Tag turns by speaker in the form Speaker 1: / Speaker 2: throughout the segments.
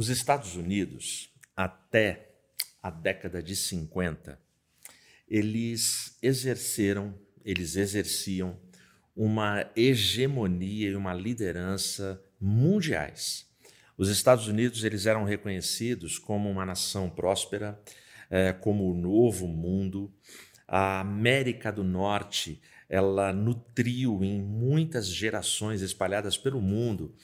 Speaker 1: Os Estados Unidos, até a década de 50, eles exerceram, eles exerciam uma hegemonia e uma liderança mundiais. Os Estados Unidos eles eram reconhecidos como uma nação próspera, é, como o novo mundo. A América do Norte ela nutriu em muitas gerações espalhadas pelo mundo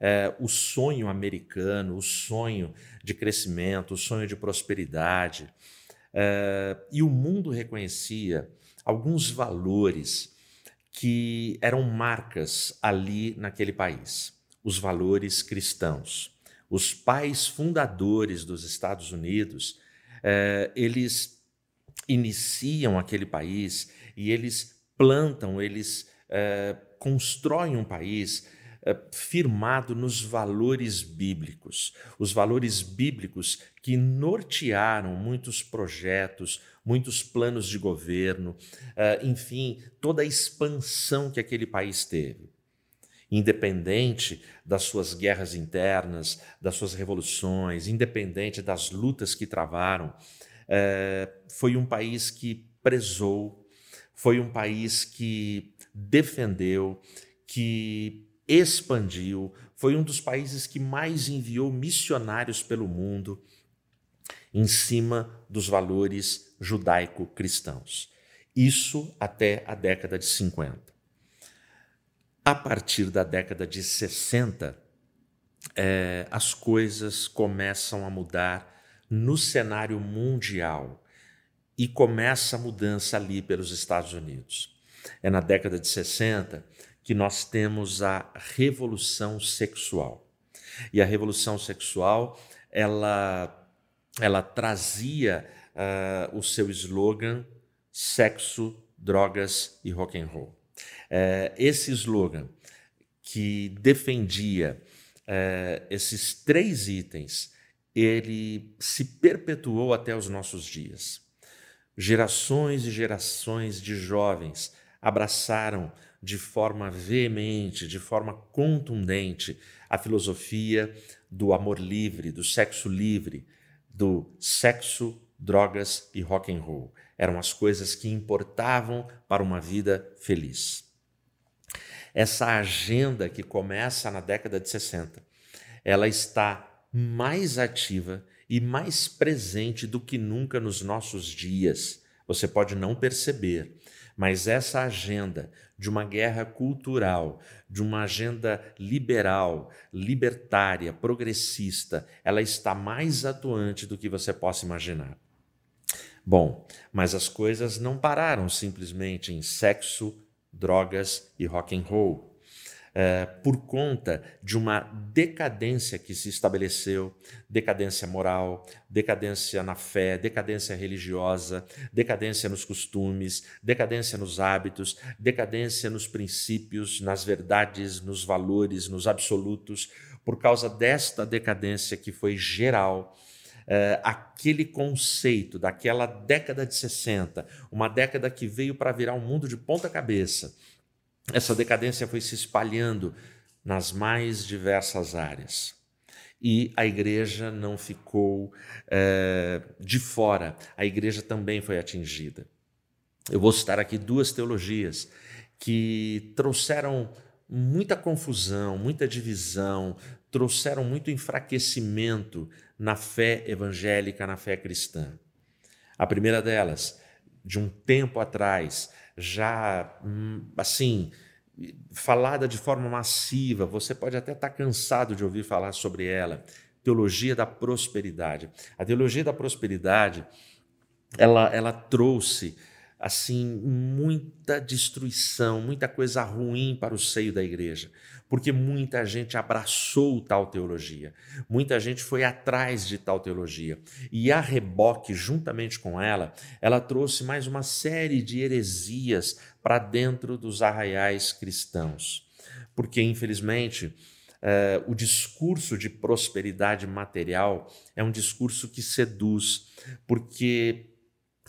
Speaker 1: é, o sonho americano, o sonho de crescimento, o sonho de prosperidade. É, e o mundo reconhecia alguns valores que eram marcas ali naquele país, os valores cristãos. Os pais fundadores dos Estados Unidos, é, eles iniciam aquele país e eles plantam, eles é, constroem um país firmado nos valores bíblicos, os valores bíblicos que nortearam muitos projetos, muitos planos de governo, é, enfim, toda a expansão que aquele país teve. Independente das suas guerras internas, das suas revoluções, independente das lutas que travaram, é, foi um país que prezou foi um país que defendeu, que expandiu, foi um dos países que mais enviou missionários pelo mundo em cima dos valores judaico-cristãos. Isso até a década de 50. A partir da década de 60, é, as coisas começam a mudar no cenário mundial e começa a mudança ali pelos Estados Unidos. É na década de 60 que nós temos a revolução sexual. E a revolução sexual, ela, ela trazia uh, o seu slogan sexo, drogas e rock and roll. Uh, esse slogan que defendia uh, esses três itens, ele se perpetuou até os nossos dias. Gerações e gerações de jovens abraçaram de forma veemente, de forma contundente, a filosofia do amor livre, do sexo livre, do sexo, drogas e rock and roll. Eram as coisas que importavam para uma vida feliz. Essa agenda que começa na década de 60, ela está mais ativa e mais presente do que nunca nos nossos dias. Você pode não perceber, mas essa agenda de uma guerra cultural, de uma agenda liberal, libertária, progressista, ela está mais atuante do que você possa imaginar. Bom, mas as coisas não pararam simplesmente em sexo, drogas e rock and roll. Eh, por conta de uma decadência que se estabeleceu decadência moral, decadência na fé, decadência religiosa, decadência nos costumes, decadência nos hábitos, decadência nos princípios, nas verdades, nos valores, nos absolutos. Por causa desta decadência que foi geral, Uh, aquele conceito daquela década de 60, uma década que veio para virar um mundo de ponta cabeça, essa decadência foi se espalhando nas mais diversas áreas. E a igreja não ficou é, de fora, a igreja também foi atingida. Eu vou citar aqui duas teologias que trouxeram muita confusão, muita divisão, trouxeram muito enfraquecimento na fé evangélica, na fé cristã. A primeira delas, de um tempo atrás, já hum, assim falada de forma massiva, você pode até estar cansado de ouvir falar sobre ela. Teologia da prosperidade. A teologia da prosperidade, ela, ela trouxe assim muita destruição, muita coisa ruim para o seio da igreja, porque muita gente abraçou tal teologia, muita gente foi atrás de tal teologia, e a reboque, juntamente com ela, ela trouxe mais uma série de heresias para dentro dos arraiais cristãos, porque infelizmente Uh, o discurso de prosperidade material é um discurso que seduz, porque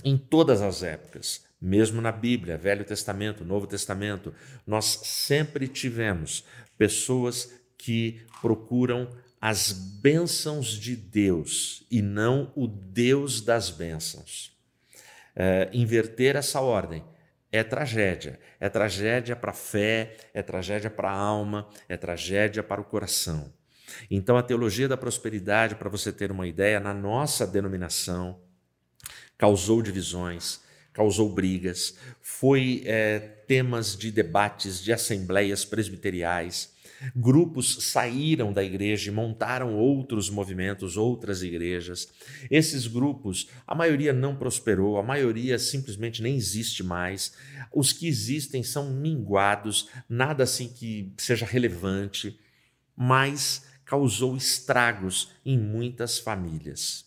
Speaker 1: em todas as épocas, mesmo na Bíblia, Velho Testamento, Novo Testamento, nós sempre tivemos pessoas que procuram as bênçãos de Deus e não o Deus das bênçãos. É, inverter essa ordem é tragédia. É tragédia para a fé, é tragédia para a alma, é tragédia para o coração. Então, a teologia da prosperidade, para você ter uma ideia, na nossa denominação, causou divisões, causou brigas, foi é, temas de debates de assembleias presbiteriais. Grupos saíram da igreja e montaram outros movimentos, outras igrejas. Esses grupos, a maioria não prosperou, a maioria simplesmente nem existe mais. Os que existem são minguados, nada assim que seja relevante, mas causou estragos em muitas famílias.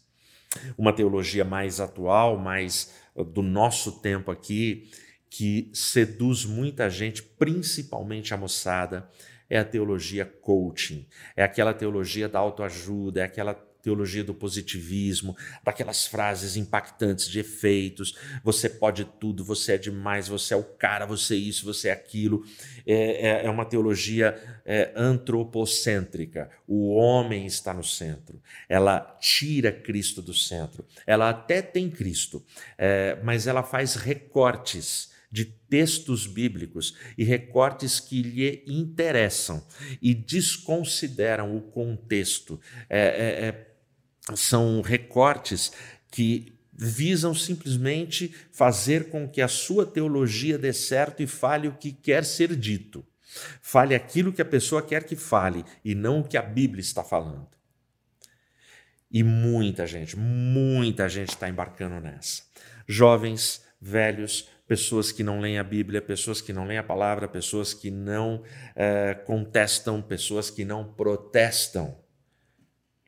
Speaker 1: Uma teologia mais atual, mais do nosso tempo aqui, que seduz muita gente, principalmente a moçada, é a teologia coaching, é aquela teologia da autoajuda, é aquela teologia do positivismo, daquelas frases impactantes de efeitos, você pode tudo, você é demais, você é o cara, você é isso, você é aquilo. É, é, é uma teologia é, antropocêntrica. O homem está no centro. Ela tira Cristo do centro. Ela até tem Cristo, é, mas ela faz recortes de textos bíblicos e recortes que lhe interessam e desconsideram o contexto. É, é, é são recortes que visam simplesmente fazer com que a sua teologia dê certo e fale o que quer ser dito. Fale aquilo que a pessoa quer que fale e não o que a Bíblia está falando. E muita gente, muita gente está embarcando nessa. Jovens, velhos, pessoas que não leem a Bíblia, pessoas que não leem a palavra, pessoas que não é, contestam, pessoas que não protestam.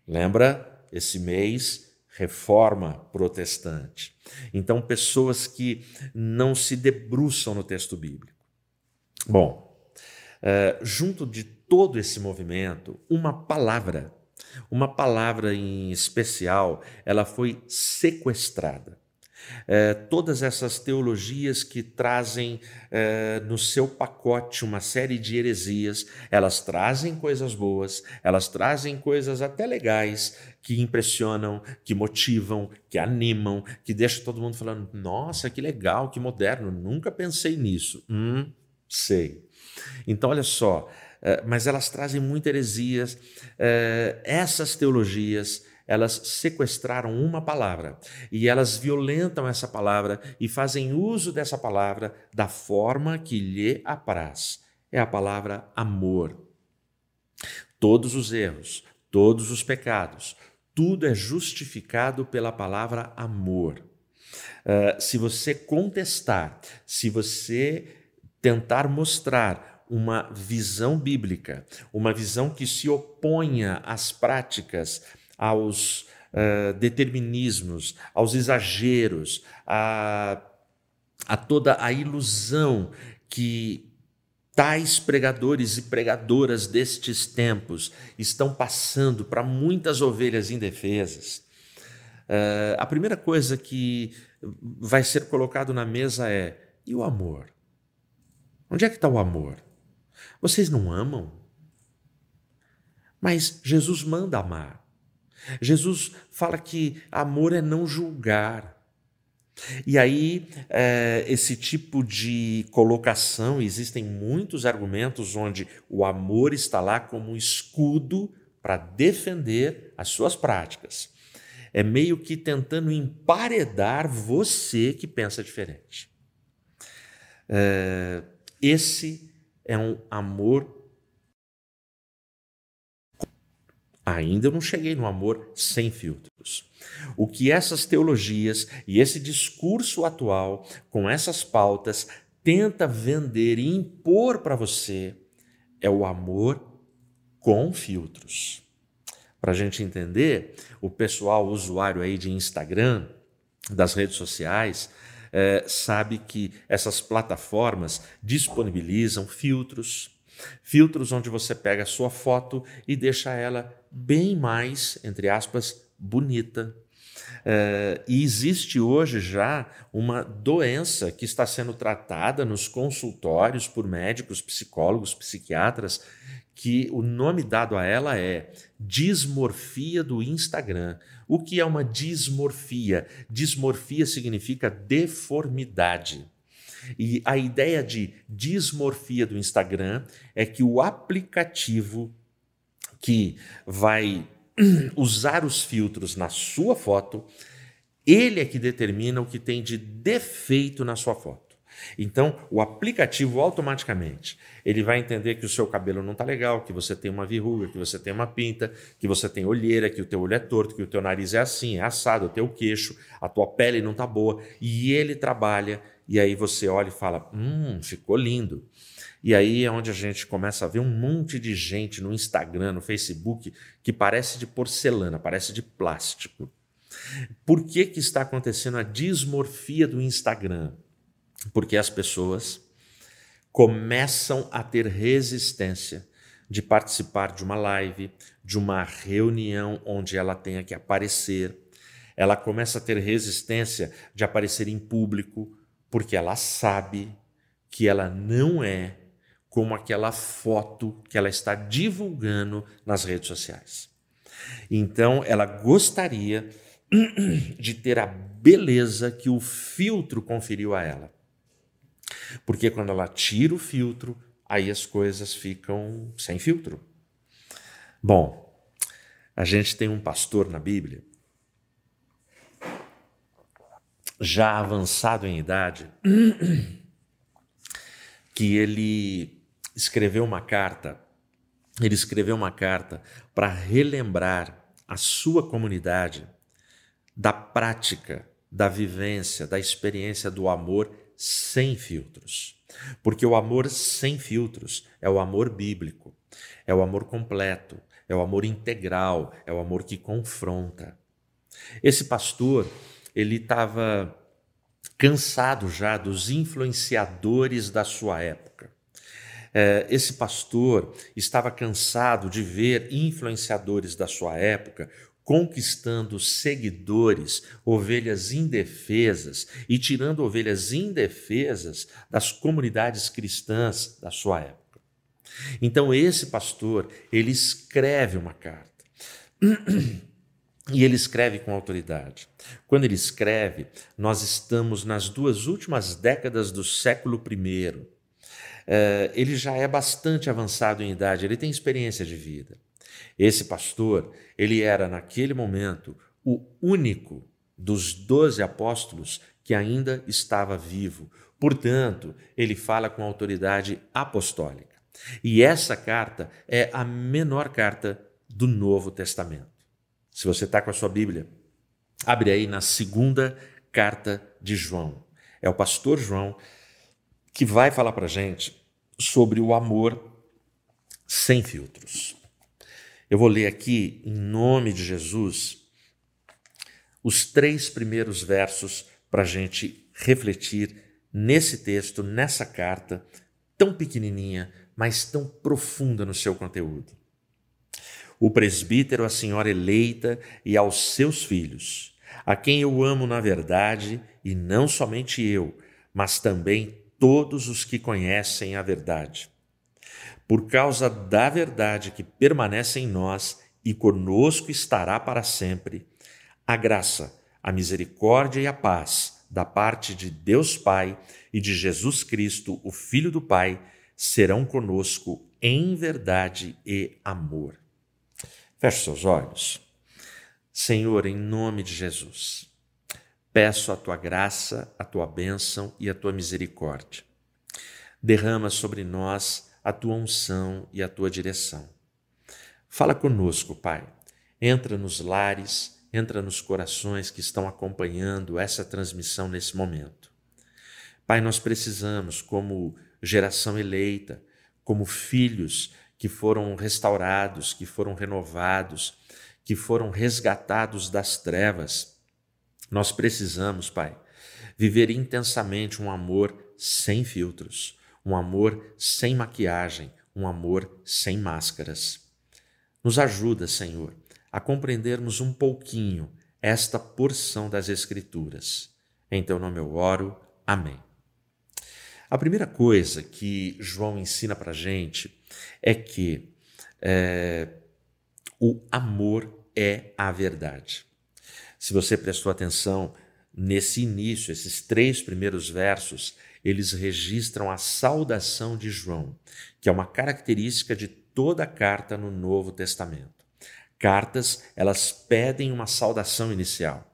Speaker 1: Lembra esse mês, reforma protestante. Então, pessoas que não se debruçam no texto bíblico. Bom, uh, junto de todo esse movimento, uma palavra, uma palavra em especial, ela foi sequestrada. É, todas essas teologias que trazem é, no seu pacote uma série de heresias, elas trazem coisas boas, elas trazem coisas até legais que impressionam, que motivam, que animam, que deixam todo mundo falando: nossa, que legal, que moderno, nunca pensei nisso. Hum, sei. Então, olha só, é, mas elas trazem muitas heresias, essas teologias elas sequestraram uma palavra e elas violentam essa palavra e fazem uso dessa palavra da forma que lhe apraz. É a palavra amor. Todos os erros, todos os pecados, tudo é justificado pela palavra amor. Uh, se você contestar, se você tentar mostrar uma visão bíblica, uma visão que se oponha às práticas aos uh, determinismos, aos exageros, a, a toda a ilusão que tais pregadores e pregadoras destes tempos estão passando para muitas ovelhas indefesas. Uh, a primeira coisa que vai ser colocado na mesa é: e o amor? Onde é que está o amor? Vocês não amam? Mas Jesus manda amar. Jesus fala que amor é não julgar. E aí, é, esse tipo de colocação, existem muitos argumentos onde o amor está lá como escudo para defender as suas práticas. É meio que tentando emparedar você que pensa diferente. É, esse é um amor Ainda não cheguei no amor sem filtros. O que essas teologias e esse discurso atual, com essas pautas, tenta vender e impor para você é o amor com filtros. Para a gente entender, o pessoal usuário aí de Instagram, das redes sociais, é, sabe que essas plataformas disponibilizam filtros, filtros onde você pega a sua foto e deixa ela bem mais, entre aspas, bonita. Uh, e existe hoje já uma doença que está sendo tratada nos consultórios por médicos, psicólogos, psiquiatras, que o nome dado a ela é dismorfia do Instagram. O que é uma dismorfia? Dismorfia significa deformidade. E a ideia de dismorfia do Instagram é que o aplicativo que vai usar os filtros na sua foto, ele é que determina o que tem de defeito na sua foto. Então, o aplicativo automaticamente ele vai entender que o seu cabelo não está legal, que você tem uma verruga, que você tem uma pinta, que você tem olheira, que o teu olho é torto, que o teu nariz é assim, é assado, o teu queixo, a tua pele não está boa, e ele trabalha e aí você olha e fala: "Hum, ficou lindo". E aí é onde a gente começa a ver um monte de gente no Instagram, no Facebook, que parece de porcelana, parece de plástico. Por que, que está acontecendo a dismorfia do Instagram? Porque as pessoas começam a ter resistência de participar de uma live, de uma reunião onde ela tenha que aparecer. Ela começa a ter resistência de aparecer em público, porque ela sabe que ela não é como aquela foto que ela está divulgando nas redes sociais. Então, ela gostaria de ter a beleza que o filtro conferiu a ela. Porque quando ela tira o filtro, aí as coisas ficam sem filtro. Bom, a gente tem um pastor na Bíblia já avançado em idade, que ele escreveu uma carta, ele escreveu uma carta para relembrar a sua comunidade da prática, da vivência, da experiência do amor sem filtros. Porque o amor sem filtros é o amor bíblico, é o amor completo, é o amor integral, é o amor que confronta. Esse pastor, ele estava cansado já dos influenciadores da sua época. É, esse pastor estava cansado de ver influenciadores da sua época conquistando seguidores, ovelhas indefesas e tirando ovelhas indefesas das comunidades cristãs da sua época. Então esse pastor, ele escreve uma carta. E ele escreve com autoridade. Quando ele escreve, nós estamos nas duas últimas décadas do século I. É, ele já é bastante avançado em idade, ele tem experiência de vida. Esse pastor, ele era naquele momento o único dos doze apóstolos que ainda estava vivo. Portanto, ele fala com autoridade apostólica. E essa carta é a menor carta do Novo Testamento. Se você está com a sua Bíblia, abre aí na segunda carta de João. É o pastor João que vai falar para gente sobre o amor sem filtros. Eu vou ler aqui, em nome de Jesus, os três primeiros versos para a gente refletir nesse texto, nessa carta, tão pequenininha, mas tão profunda no seu conteúdo o presbítero, a senhora eleita e aos seus filhos, a quem eu amo na verdade, e não somente eu, mas também todos os que conhecem a verdade. Por causa da verdade que permanece em nós e conosco estará para sempre, a graça, a misericórdia e a paz da parte de Deus Pai e de Jesus Cristo, o Filho do Pai, serão conosco em verdade e amor. Feche seus olhos. Senhor, em nome de Jesus, peço a tua graça, a tua bênção e a tua misericórdia. Derrama sobre nós a tua unção e a tua direção. Fala conosco, Pai. Entra nos lares, entra nos corações que estão acompanhando essa transmissão nesse momento. Pai, nós precisamos, como geração eleita, como filhos que foram restaurados, que foram renovados, que foram resgatados das trevas. Nós precisamos, Pai, viver intensamente um amor sem filtros, um amor sem maquiagem, um amor sem máscaras. Nos ajuda, Senhor, a compreendermos um pouquinho esta porção das Escrituras. Em teu nome eu oro. Amém. A primeira coisa que João ensina para gente é que é, o amor é a verdade. Se você prestou atenção nesse início, esses três primeiros versos, eles registram a saudação de João, que é uma característica de toda carta no Novo Testamento. Cartas, elas pedem uma saudação inicial.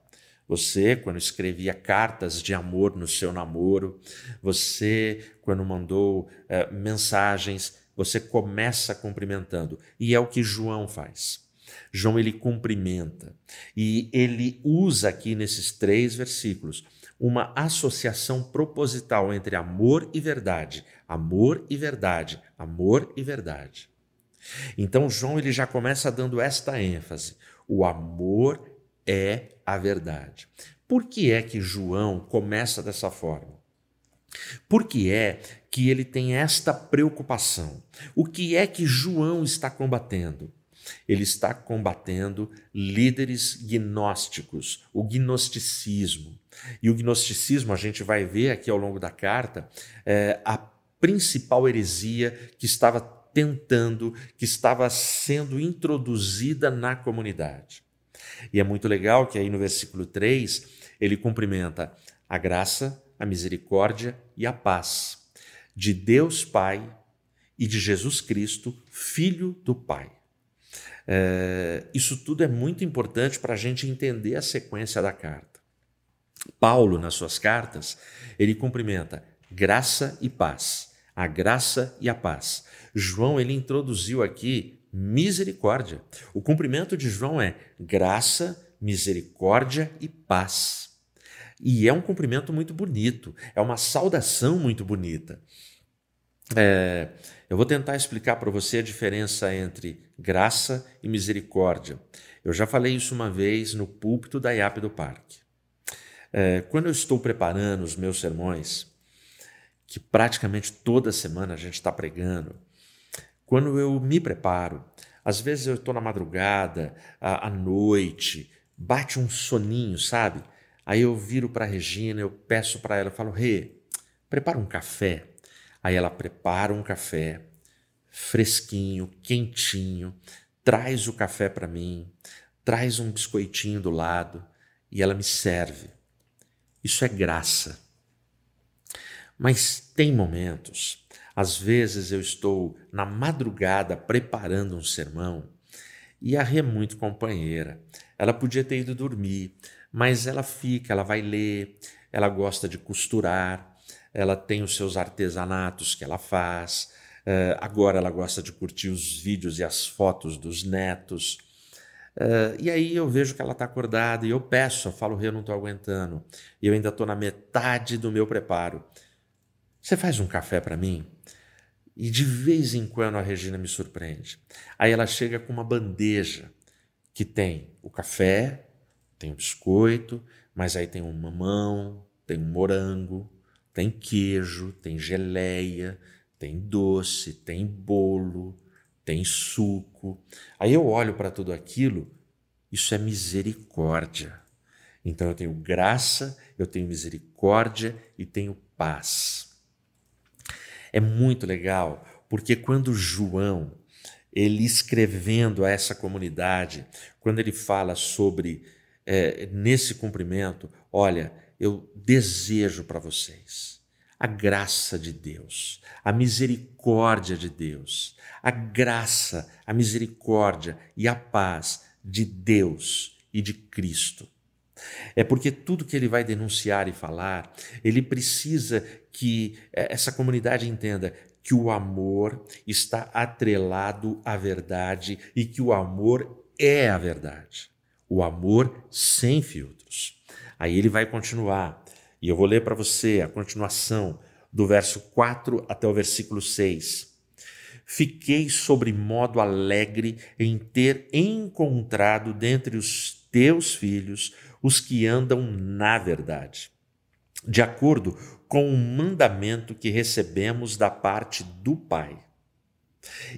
Speaker 1: Você, quando escrevia cartas de amor no seu namoro, você, quando mandou eh, mensagens, você começa cumprimentando. E é o que João faz. João ele cumprimenta e ele usa aqui nesses três versículos uma associação proposital entre amor e verdade, amor e verdade, amor e verdade. Então João ele já começa dando esta ênfase: o amor é a verdade. Por que é que João começa dessa forma? Por que é que ele tem esta preocupação? O que é que João está combatendo? Ele está combatendo líderes gnósticos, o gnosticismo. E o gnosticismo, a gente vai ver aqui ao longo da carta, é a principal heresia que estava tentando, que estava sendo introduzida na comunidade. E é muito legal que aí no versículo 3 ele cumprimenta a graça, a misericórdia e a paz de Deus Pai e de Jesus Cristo, Filho do Pai. É, isso tudo é muito importante para a gente entender a sequência da carta. Paulo, nas suas cartas, ele cumprimenta graça e paz, a graça e a paz. João, ele introduziu aqui misericórdia. O cumprimento de João é graça, misericórdia e paz. E é um cumprimento muito bonito, é uma saudação muito bonita. É, eu vou tentar explicar para você a diferença entre graça e misericórdia. Eu já falei isso uma vez no púlpito da IAP do Parque. É, quando eu estou preparando os meus sermões, que praticamente toda semana a gente está pregando, quando eu me preparo, às vezes eu estou na madrugada, à, à noite, bate um soninho, sabe? Aí eu viro para Regina, eu peço para ela, eu falo, Rê, prepara um café. Aí ela prepara um café fresquinho, quentinho, traz o café para mim, traz um biscoitinho do lado e ela me serve. Isso é graça. Mas tem momentos, às vezes eu estou na madrugada preparando um sermão e a Rê é muito companheira. Ela podia ter ido dormir, mas ela fica, ela vai ler, ela gosta de costurar, ela tem os seus artesanatos que ela faz, uh, agora ela gosta de curtir os vídeos e as fotos dos netos. Uh, e aí eu vejo que ela está acordada e eu peço, eu falo, eu não estou aguentando. Eu ainda estou na metade do meu preparo. Você faz um café para mim? E de vez em quando a Regina me surpreende. Aí ela chega com uma bandeja que tem o café, tem o biscoito, mas aí tem um mamão, tem um morango, tem queijo, tem geleia, tem doce, tem bolo, tem suco. Aí eu olho para tudo aquilo, isso é misericórdia. Então eu tenho graça, eu tenho misericórdia e tenho paz. É muito legal, porque quando João, ele escrevendo a essa comunidade, quando ele fala sobre é, nesse cumprimento, olha, eu desejo para vocês a graça de Deus, a misericórdia de Deus, a graça, a misericórdia e a paz de Deus e de Cristo. É porque tudo que ele vai denunciar e falar, ele precisa que eh, essa comunidade entenda que o amor está atrelado à verdade e que o amor é a verdade. O amor sem filtros. Aí ele vai continuar, e eu vou ler para você a continuação do verso 4 até o versículo 6. Fiquei sobre modo alegre em ter encontrado dentre os teus filhos os que andam na verdade, de acordo com o mandamento que recebemos da parte do Pai.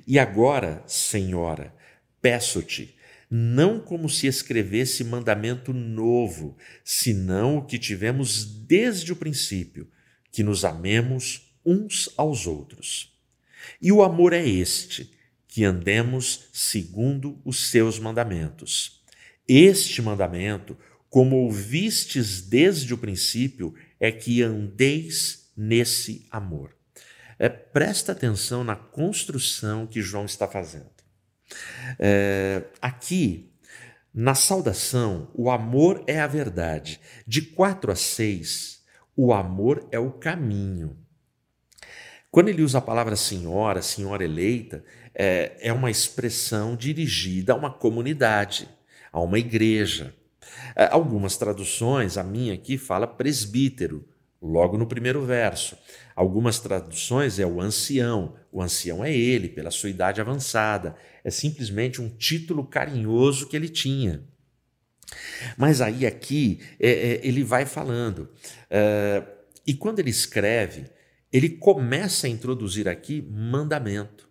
Speaker 1: E agora, Senhora, peço-te, não como se escrevesse mandamento novo, senão o que tivemos desde o princípio, que nos amemos uns aos outros. E o amor é este, que andemos segundo os seus mandamentos. Este mandamento, como ouvistes desde o princípio, é que andeis nesse amor. É, presta atenção na construção que João está fazendo. É, aqui, na saudação, o amor é a verdade. De 4 a 6, o amor é o caminho. Quando ele usa a palavra senhora, senhora eleita, é, é uma expressão dirigida a uma comunidade, a uma igreja. É, algumas traduções, a minha aqui fala presbítero, logo no primeiro verso. Algumas traduções é o ancião. O ancião é ele, pela sua idade avançada. É simplesmente um título carinhoso que ele tinha. Mas aí aqui é, é, ele vai falando. É, e quando ele escreve, ele começa a introduzir aqui mandamento.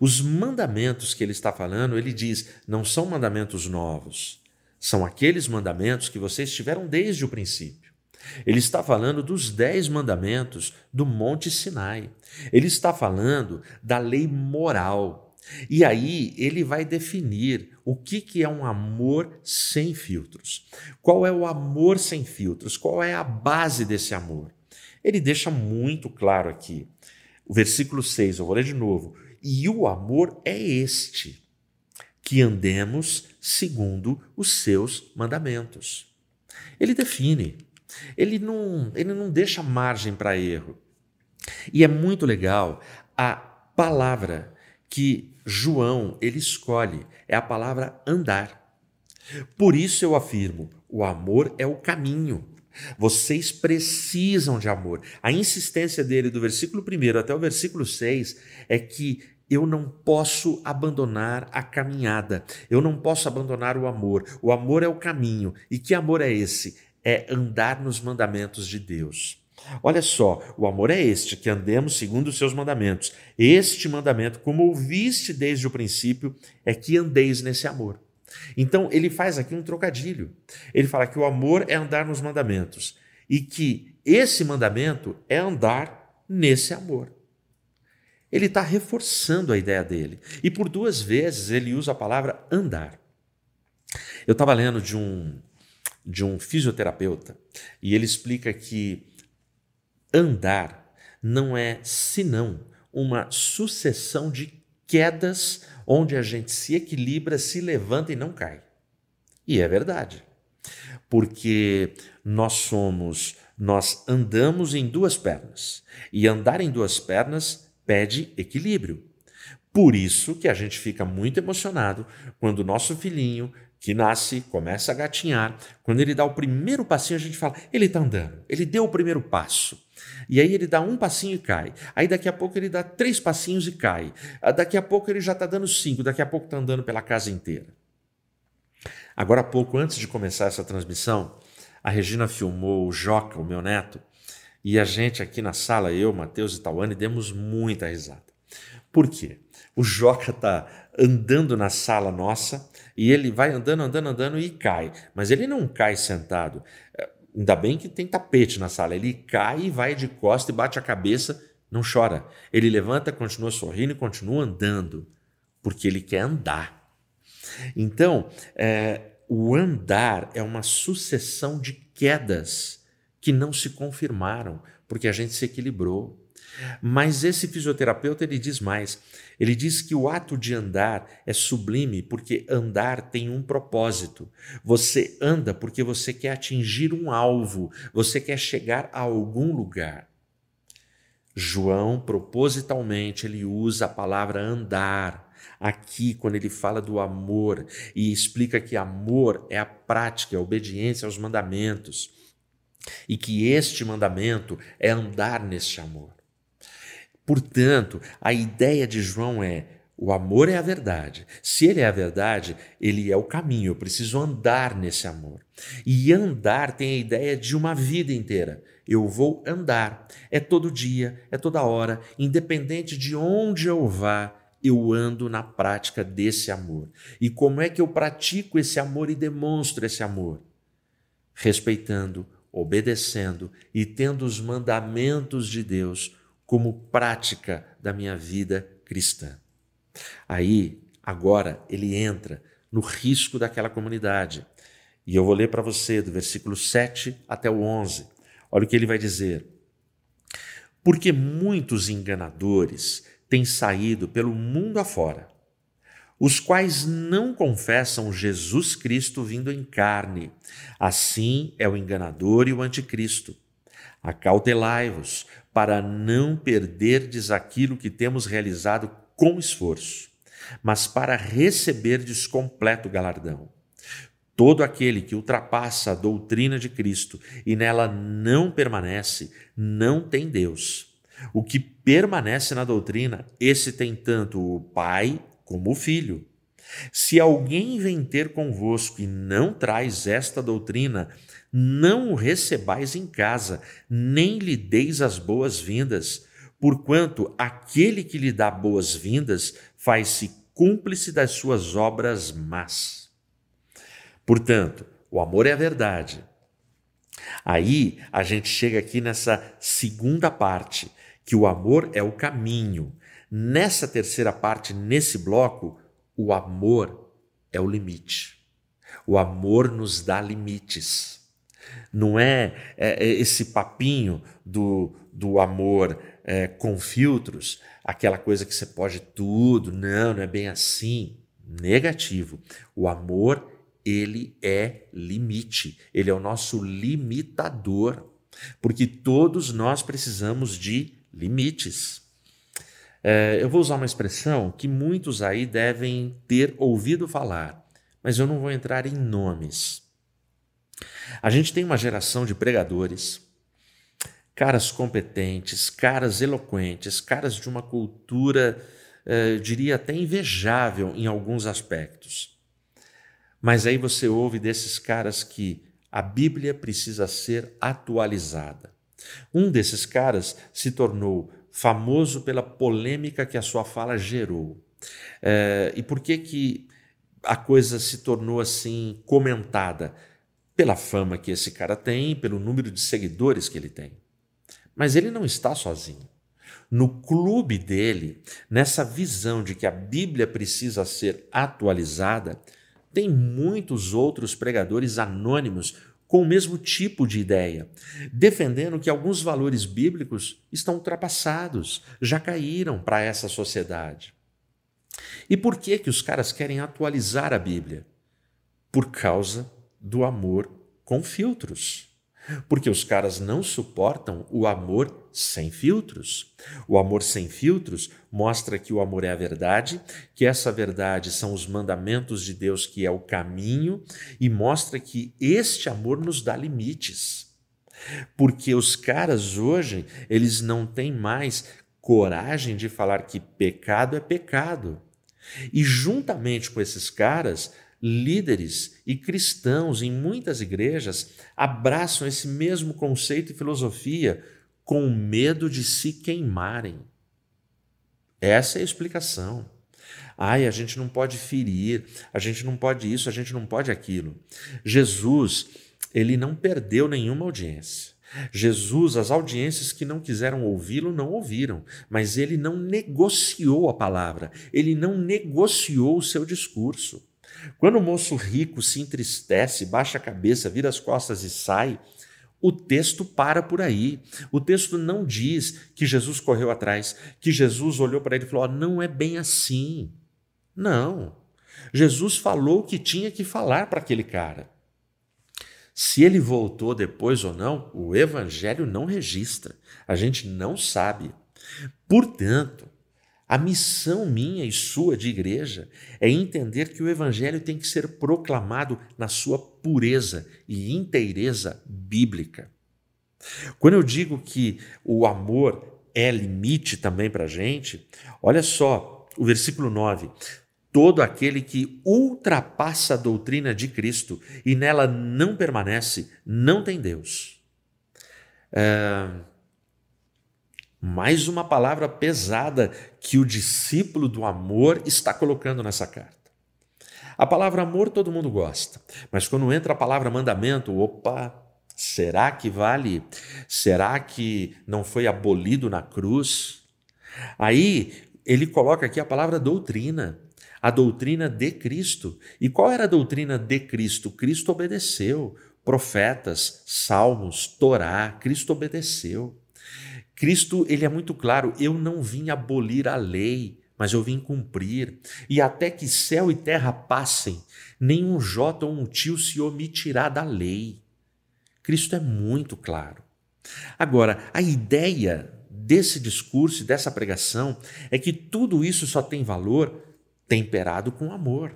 Speaker 1: Os mandamentos que ele está falando, ele diz, não são mandamentos novos. São aqueles mandamentos que vocês tiveram desde o princípio. Ele está falando dos dez mandamentos do Monte Sinai. Ele está falando da lei moral. E aí ele vai definir o que, que é um amor sem filtros. Qual é o amor sem filtros? Qual é a base desse amor? Ele deixa muito claro aqui. O versículo 6, eu vou ler de novo. E o amor é este, que andemos segundo os seus mandamentos. Ele define ele não, ele não deixa margem para erro. E é muito legal a palavra que João ele escolhe, é a palavra andar. Por isso eu afirmo, o amor é o caminho. Vocês precisam de amor. A insistência dele do versículo 1 até o versículo 6 é que eu não posso abandonar a caminhada, eu não posso abandonar o amor. O amor é o caminho. E que amor é esse? É andar nos mandamentos de Deus. Olha só, o amor é este, que andemos segundo os seus mandamentos. Este mandamento, como ouviste desde o princípio, é que andeis nesse amor. Então, ele faz aqui um trocadilho. Ele fala que o amor é andar nos mandamentos e que esse mandamento é andar nesse amor. Ele está reforçando a ideia dele. E por duas vezes ele usa a palavra andar. Eu estava lendo de um de um fisioterapeuta e ele explica que andar não é senão uma sucessão de quedas onde a gente se equilibra, se levanta e não cai. E é verdade. Porque nós somos, nós andamos em duas pernas. E andar em duas pernas pede equilíbrio. Por isso que a gente fica muito emocionado quando o nosso filhinho que nasce, começa a gatinhar. Quando ele dá o primeiro passinho, a gente fala: ele está andando, ele deu o primeiro passo. E aí ele dá um passinho e cai. Aí daqui a pouco ele dá três passinhos e cai. Ah, daqui a pouco ele já está dando cinco, daqui a pouco está andando pela casa inteira. Agora há pouco, antes de começar essa transmissão, a Regina filmou o Joca, o meu neto, e a gente aqui na sala, eu, Matheus e Tawane, demos muita risada. Por quê? O Joca está andando na sala nossa e ele vai andando, andando, andando e cai. Mas ele não cai sentado. É, ainda bem que tem tapete na sala. Ele cai e vai de costa e bate a cabeça, não chora. Ele levanta, continua sorrindo e continua andando, porque ele quer andar. Então, é, o andar é uma sucessão de quedas que não se confirmaram, porque a gente se equilibrou. Mas esse fisioterapeuta ele diz mais. Ele diz que o ato de andar é sublime porque andar tem um propósito. Você anda porque você quer atingir um alvo, você quer chegar a algum lugar. João, propositalmente, ele usa a palavra andar aqui quando ele fala do amor e explica que amor é a prática, a obediência aos mandamentos e que este mandamento é andar neste amor. Portanto, a ideia de João é: o amor é a verdade. Se ele é a verdade, ele é o caminho. Eu preciso andar nesse amor. E andar tem a ideia de uma vida inteira. Eu vou andar. É todo dia, é toda hora, independente de onde eu vá, eu ando na prática desse amor? E como é que eu pratico esse amor e demonstro esse amor? Respeitando, obedecendo e tendo os mandamentos de Deus como prática da minha vida cristã. Aí, agora, ele entra no risco daquela comunidade. E eu vou ler para você do versículo 7 até o 11. Olha o que ele vai dizer. Porque muitos enganadores têm saído pelo mundo afora, os quais não confessam Jesus Cristo vindo em carne. Assim é o enganador e o anticristo. Acautelai-vos para não perderdes aquilo que temos realizado com esforço, mas para receberdes completo galardão. Todo aquele que ultrapassa a doutrina de Cristo e nela não permanece, não tem Deus. O que permanece na doutrina, esse tem tanto o Pai como o Filho. Se alguém vem ter convosco e não traz esta doutrina, não o recebais em casa, nem lhe deis as boas-vindas, porquanto aquele que lhe dá boas-vindas faz-se cúmplice das suas obras más. Portanto, o amor é a verdade. Aí a gente chega aqui nessa segunda parte, que o amor é o caminho. Nessa terceira parte, nesse bloco, o amor é o limite. O amor nos dá limites. Não é, é, é esse papinho do, do amor é, com filtros, aquela coisa que você pode tudo. Não, não é bem assim. Negativo. O amor ele é limite, ele é o nosso limitador, porque todos nós precisamos de limites. É, eu vou usar uma expressão que muitos aí devem ter ouvido falar, mas eu não vou entrar em nomes. A gente tem uma geração de pregadores, caras competentes, caras eloquentes, caras de uma cultura, eh, diria até invejável em alguns aspectos mas aí você ouve desses caras que a Bíblia precisa ser atualizada. Um desses caras se tornou famoso pela polêmica que a sua fala gerou. É, e por que, que a coisa se tornou assim comentada? Pela fama que esse cara tem, pelo número de seguidores que ele tem. Mas ele não está sozinho. No clube dele, nessa visão de que a Bíblia precisa ser atualizada, tem muitos outros pregadores anônimos com o mesmo tipo de ideia, defendendo que alguns valores bíblicos estão ultrapassados, já caíram para essa sociedade. E por que que os caras querem atualizar a Bíblia? Por causa do amor com filtros porque os caras não suportam o amor sem filtros. O amor sem filtros mostra que o amor é a verdade, que essa verdade são os mandamentos de Deus, que é o caminho, e mostra que este amor nos dá limites. Porque os caras hoje, eles não têm mais coragem de falar que pecado é pecado. E juntamente com esses caras, líderes e cristãos em muitas igrejas abraçam esse mesmo conceito e filosofia com medo de se queimarem. Essa é a explicação. Ai, a gente não pode ferir, a gente não pode isso, a gente não pode aquilo. Jesus, ele não perdeu nenhuma audiência. Jesus, as audiências que não quiseram ouvi-lo, não ouviram, mas ele não negociou a palavra, ele não negociou o seu discurso. Quando o moço rico se entristece, baixa a cabeça, vira as costas e sai, o texto para por aí. O texto não diz que Jesus correu atrás, que Jesus olhou para ele e falou: oh, não é bem assim. Não. Jesus falou o que tinha que falar para aquele cara. Se ele voltou depois ou não, o evangelho não registra. A gente não sabe. Portanto, a missão minha e sua de igreja é entender que o Evangelho tem que ser proclamado na sua pureza e inteireza bíblica. Quando eu digo que o amor é limite também para a gente, olha só o versículo 9: todo aquele que ultrapassa a doutrina de Cristo e nela não permanece, não tem Deus. É... Mais uma palavra pesada que o discípulo do amor está colocando nessa carta. A palavra amor todo mundo gosta, mas quando entra a palavra mandamento, opa, será que vale? Será que não foi abolido na cruz? Aí ele coloca aqui a palavra doutrina, a doutrina de Cristo. E qual era a doutrina de Cristo? Cristo obedeceu. Profetas, salmos, Torá, Cristo obedeceu. Cristo, ele é muito claro, eu não vim abolir a lei, mas eu vim cumprir. E até que céu e terra passem, nenhum jota ou um tio se omitirá da lei. Cristo é muito claro. Agora, a ideia desse discurso e dessa pregação é que tudo isso só tem valor temperado com amor.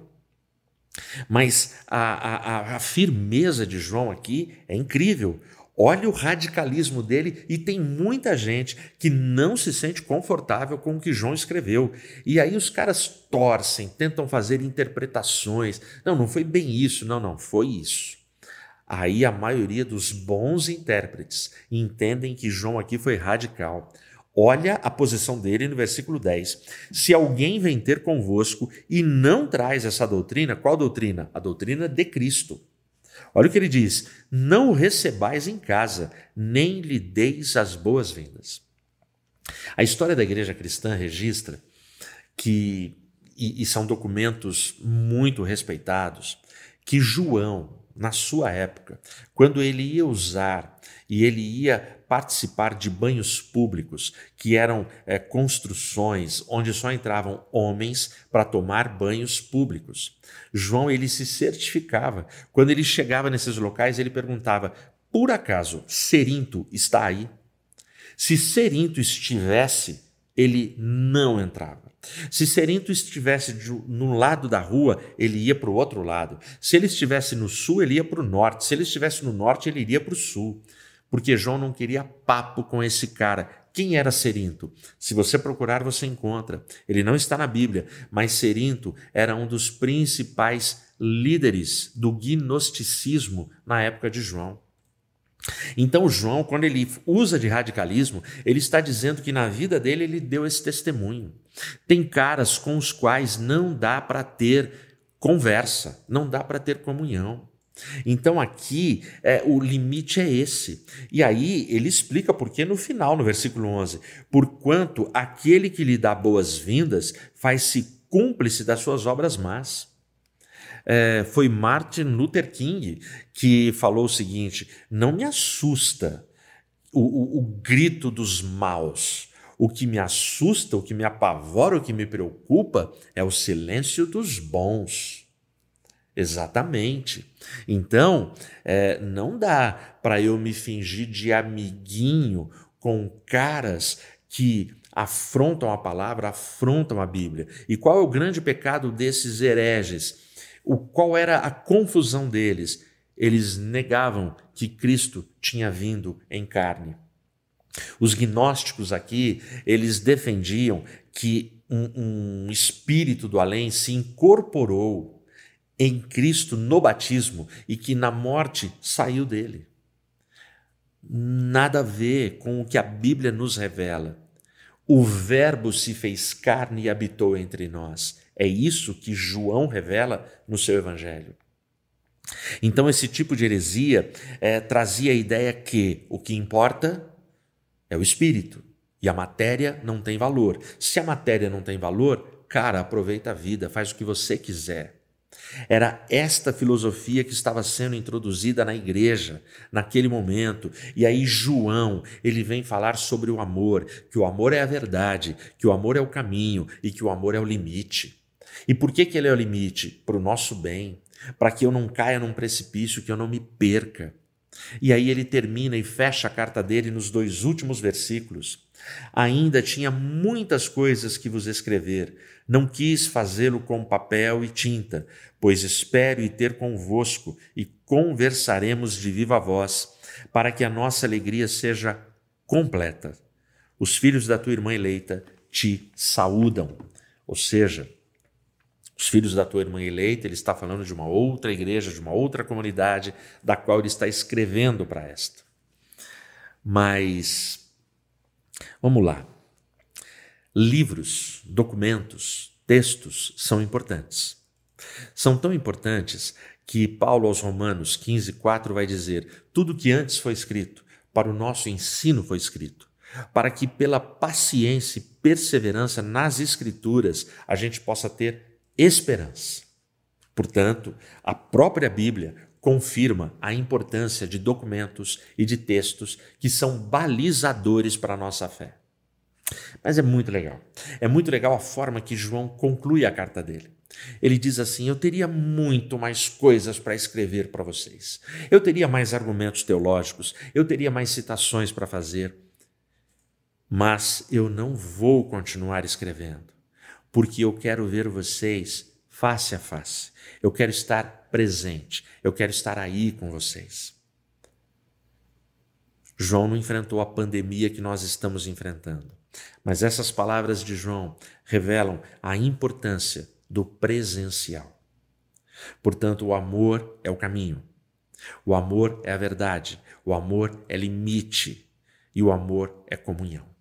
Speaker 1: Mas a, a, a firmeza de João aqui é incrível. Olha o radicalismo dele e tem muita gente que não se sente confortável com o que João escreveu. E aí os caras torcem, tentam fazer interpretações. Não, não foi bem isso, não, não, foi isso. Aí a maioria dos bons intérpretes entendem que João aqui foi radical. Olha a posição dele no versículo 10. Se alguém vem ter convosco e não traz essa doutrina, qual doutrina? A doutrina de Cristo Olha o que ele diz: não o recebais em casa, nem lhe deis as boas-vindas. A história da igreja cristã registra que, e, e são documentos muito respeitados, que João, na sua época, quando ele ia usar e ele ia participar de banhos públicos, que eram é, construções onde só entravam homens para tomar banhos públicos. João ele se certificava. Quando ele chegava nesses locais, ele perguntava: por acaso Serinto está aí? Se Serinto estivesse, ele não entrava. Se Serinto estivesse no lado da rua, ele ia para o outro lado. Se ele estivesse no sul, ele ia para o norte. Se ele estivesse no norte, ele iria para o sul porque João não queria papo com esse cara. Quem era Serinto? Se você procurar, você encontra. Ele não está na Bíblia, mas Serinto era um dos principais líderes do gnosticismo na época de João. Então, João, quando ele usa de radicalismo, ele está dizendo que na vida dele ele deu esse testemunho. Tem caras com os quais não dá para ter conversa, não dá para ter comunhão. Então aqui é, o limite é esse. E aí ele explica porque no final, no versículo 11: Porquanto aquele que lhe dá boas-vindas faz-se cúmplice das suas obras más. É, foi Martin Luther King que falou o seguinte: não me assusta o, o, o grito dos maus. O que me assusta, o que me apavora, o que me preocupa é o silêncio dos bons. Exatamente. Então, é, não dá para eu me fingir de amiguinho com caras que afrontam a palavra, afrontam a Bíblia. E qual é o grande pecado desses hereges? O, qual era a confusão deles? Eles negavam que Cristo tinha vindo em carne. Os gnósticos aqui, eles defendiam que um, um espírito do além se incorporou em Cristo no batismo e que na morte saiu dele. Nada a ver com o que a Bíblia nos revela. O Verbo se fez carne e habitou entre nós. É isso que João revela no seu Evangelho. Então, esse tipo de heresia é, trazia a ideia que o que importa é o espírito e a matéria não tem valor. Se a matéria não tem valor, cara, aproveita a vida, faz o que você quiser. Era esta filosofia que estava sendo introduzida na igreja naquele momento. E aí João, ele vem falar sobre o amor, que o amor é a verdade, que o amor é o caminho e que o amor é o limite. E por que que ele é o limite? Para o nosso bem, para que eu não caia num precipício, que eu não me perca. E aí ele termina e fecha a carta dele nos dois últimos versículos. Ainda tinha muitas coisas que vos escrever, não quis fazê-lo com papel e tinta, pois espero e ter convosco e conversaremos de viva voz, para que a nossa alegria seja completa. Os filhos da tua irmã eleita te saúdam. Ou seja, os filhos da tua irmã eleita, ele está falando de uma outra igreja, de uma outra comunidade, da qual ele está escrevendo para esta. Mas Vamos lá. Livros, documentos, textos são importantes. São tão importantes que Paulo aos Romanos 15, 4 vai dizer: tudo que antes foi escrito, para o nosso ensino foi escrito, para que pela paciência e perseverança nas Escrituras a gente possa ter esperança. Portanto, a própria Bíblia confirma a importância de documentos e de textos que são balizadores para a nossa fé. Mas é muito legal. É muito legal a forma que João conclui a carta dele. Ele diz assim: Eu teria muito mais coisas para escrever para vocês. Eu teria mais argumentos teológicos, eu teria mais citações para fazer. Mas eu não vou continuar escrevendo, porque eu quero ver vocês face a face. Eu quero estar presente, eu quero estar aí com vocês. João não enfrentou a pandemia que nós estamos enfrentando, mas essas palavras de João revelam a importância do presencial. Portanto, o amor é o caminho, o amor é a verdade, o amor é limite e o amor é comunhão.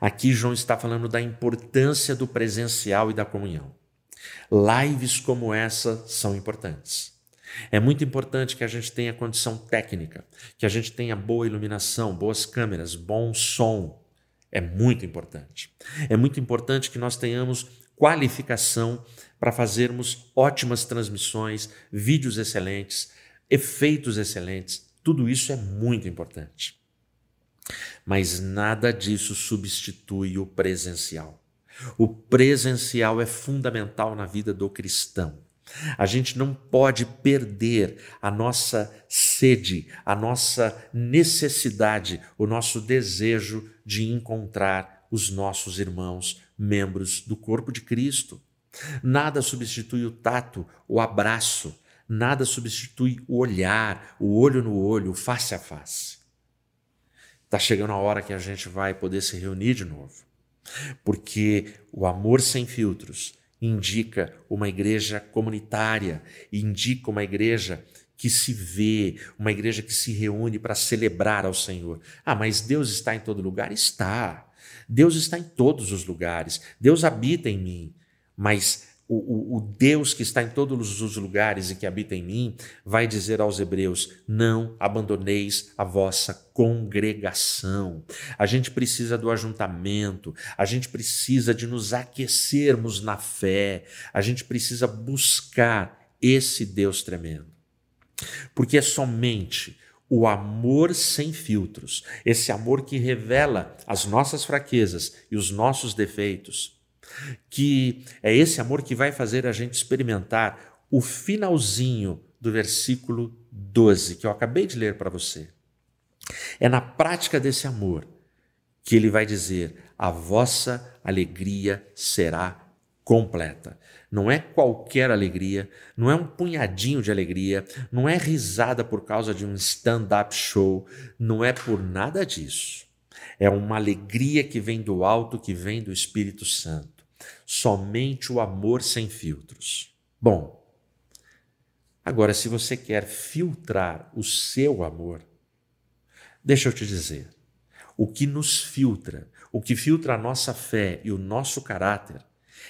Speaker 1: Aqui João está falando da importância do presencial e da comunhão. Lives como essa são importantes. É muito importante que a gente tenha condição técnica, que a gente tenha boa iluminação, boas câmeras, bom som. É muito importante. É muito importante que nós tenhamos qualificação para fazermos ótimas transmissões, vídeos excelentes, efeitos excelentes. Tudo isso é muito importante. Mas nada disso substitui o presencial. O presencial é fundamental na vida do cristão. A gente não pode perder a nossa sede, a nossa necessidade, o nosso desejo de encontrar os nossos irmãos, membros do corpo de Cristo. Nada substitui o tato, o abraço, nada substitui o olhar, o olho no olho, face a face. Está chegando a hora que a gente vai poder se reunir de novo porque o amor sem filtros indica uma igreja comunitária, indica uma igreja que se vê, uma igreja que se reúne para celebrar ao Senhor. Ah, mas Deus está em todo lugar? Está. Deus está em todos os lugares. Deus habita em mim. Mas o, o, o, Deus que está em todos os lugares e que habita em mim, vai dizer aos Hebreus: não abandoneis a vossa congregação. A gente precisa do ajuntamento, a gente precisa de nos aquecermos na fé, a gente precisa buscar esse Deus tremendo. Porque é somente o amor sem filtros, esse amor que revela as nossas fraquezas e os nossos defeitos que é esse amor que vai fazer a gente experimentar o finalzinho do versículo 12, que eu acabei de ler para você. É na prática desse amor que ele vai dizer: a vossa alegria será completa. Não é qualquer alegria, não é um punhadinho de alegria, não é risada por causa de um stand-up show, não é por nada disso. É uma alegria que vem do alto, que vem do Espírito Santo somente o amor sem filtros. Bom, agora, se você quer filtrar o seu amor, deixa eu te dizer: o que nos filtra, o que filtra a nossa fé e o nosso caráter,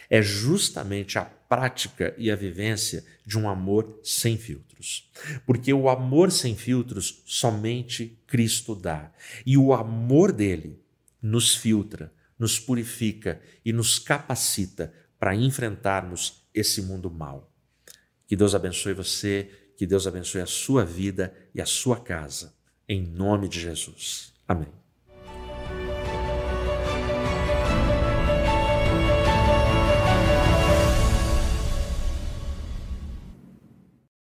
Speaker 1: é justamente a prática e a vivência de um amor sem filtros. Porque o amor sem filtros somente Cristo dá. E o amor dele nos filtra, nos purifica e nos capacita para enfrentarmos esse mundo mal. Que Deus abençoe você, que Deus abençoe a sua vida e a sua casa, em nome de Jesus. Amém.